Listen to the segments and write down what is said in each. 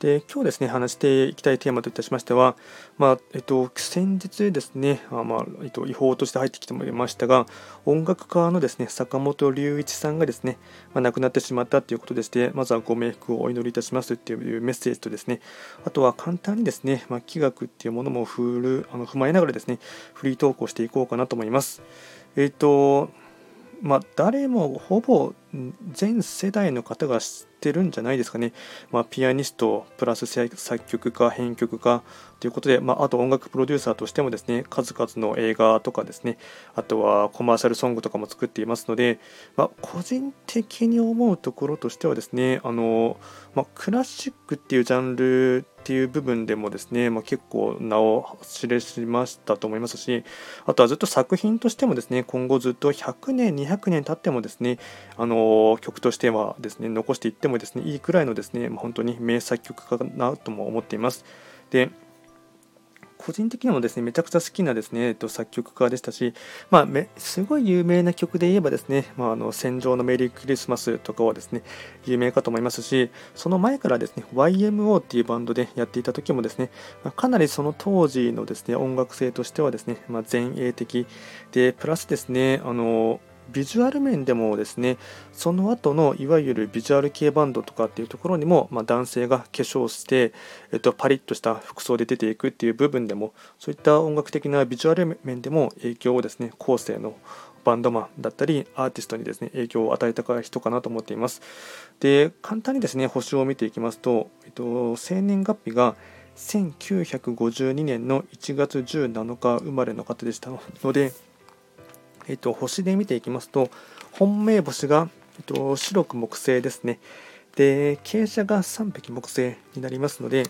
で今日ですね話していきたいテーマといたしましては、まあえっと、先日ですねあ、まあえっと、違法として入ってきてもいましたが音楽家のですね坂本龍一さんがですね、まあ、亡くなってしまったということでしてまずはご冥福をお祈りいたしますというメッセージとですねあとは簡単にですね、まあ、気学っていうものも振るあの踏まえながらですねフリートークをしていこうかなと思います。えっとまあ、誰もほぼ全世代の方が知ってるんじゃないですかね、まあ、ピアニストプラス作曲家編曲家ということで、まあ、あと音楽プロデューサーとしてもですね数々の映画とかですねあとはコマーシャルソングとかも作っていますので、まあ、個人的に思うところとしてはですねあの、ま、クラシックっていうジャンルっていう部分でもですね、まあ、結構名を知れしましたと思いますしあとはずっと作品としてもですね今後ずっと100年200年経ってもですねあの曲としてはですね残していってもですねいいくらいのですね、まあ、本当に名作曲かなとも思っています。で個人的にもですねめちゃくちゃ好きなですね、えっと、作曲家でしたし、まあ、めすごい有名な曲で言えばですね「まあ、あの戦場のメリークリスマス」とかはですね有名かと思いますしその前からですね YMO っていうバンドでやっていた時もですね、まあ、かなりその当時のですね音楽性としてはですね、まあ、前衛的でプラスですねあのビジュアル面でもですねその後のいわゆるビジュアル系バンドとかっていうところにも、まあ、男性が化粧して、えっと、パリッとした服装で出ていくっていう部分でもそういった音楽的なビジュアル面でも影響をですね後世のバンドマンだったりアーティストにですね影響を与えた人かなと思っています。で簡単にですね星を見ていきますと、えっと、生年月日が1952年の1月17日生まれの方でしたのでえっと、星で見ていきますと本命星が、えっと、白く木星ですね。で傾斜が3匹木星になりますので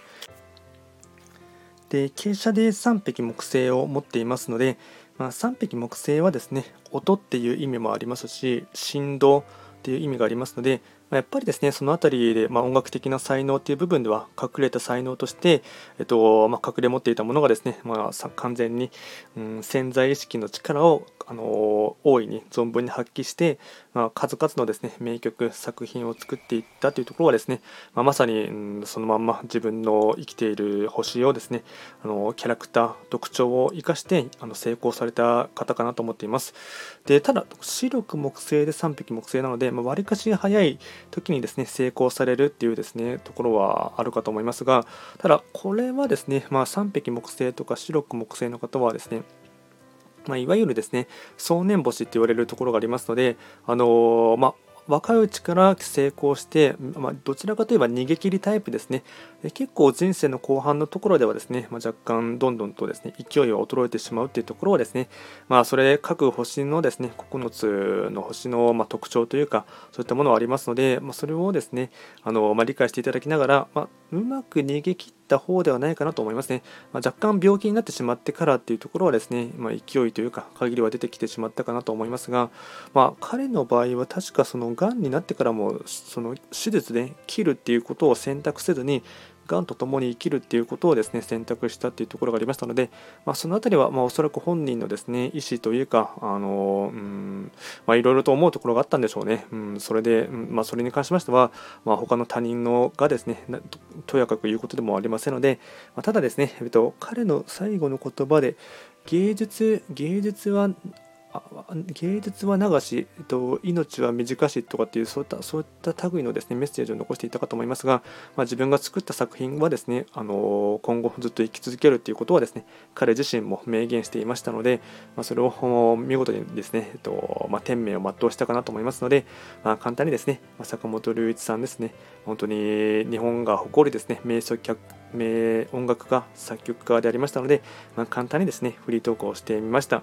で傾斜で3匹木星を持っていますので、まあ、3匹木星はですね音っていう意味もありますし振動っていう意味がありますのでやっぱりですねその辺りで、まあ、音楽的な才能っていう部分では隠れた才能として、えっとまあ、隠れ持っていたものがですね、まあ、完全に、うん、潜在意識の力を、あの大いに存分に発揮して、まあ、数々のですね名曲作品を作っていったというところはですね、まあ、まさに、うん、そのまんま自分の生きている星をですねあのキャラクター特徴を生かしてあの成功された方かなと思っています。でただ白く木星で3匹木星なのでわり、まあ、かし早い時にですね成功されるっていうですねところはあるかと思いますがただこれはですね、まあ、3匹木星とか白く木星の方はですねまあ、いわゆるですね想念星って言われるところがありますので、あのー、まあ、若いうちから成功して、まあ、どちらかといえば逃げ切りタイプですね。で結構人生の後半のところではですね、まあ、若干どんどんとですね勢いは衰えてしまうっていうところはですね、まあ、それ各星のですね9つの星のま特徴というかそういったものはありますので、まあ、それをですねあの、ま理解していただきながら、まうまく逃げ切ってた方ではないかなと思いますね、ま若干病気になってしまってからっていうところはですね、ま勢いというか限りは出てきてしまったかなと思いますが、まあ、彼の場合は確かそのがんになってからもその手術で切るっていうことを選択せずにがんと共に生きるっていうことをですね選択したっていうところがありましたので、まあ、その辺りはまあおそらく本人のですね意思というかあのうんまあいろいろと思うところがあったんでしょうね、うん、それで、うんまあ、それに関しましては、まあ、他の他人のがですねとやかく言うことでもありませんので、まあ、ただですね、えっと、彼の最後の言葉で芸術芸術は芸術は流し、えっと、命は短しとかっていうそういったそういった類のですねメッセージを残していたかと思いますが、まあ、自分が作った作品はですねあの今後ずっと生き続けるということはですね彼自身も明言していましたので、まあ、それを見事にですね、えっとまあ、天命を全うしたかなと思いますので、まあ、簡単にですね、ま、坂本龍一さんですね本当に日本が誇るですね名作客名音楽家作曲家でありましたので、ま、簡単にですねフリートークをしてみました。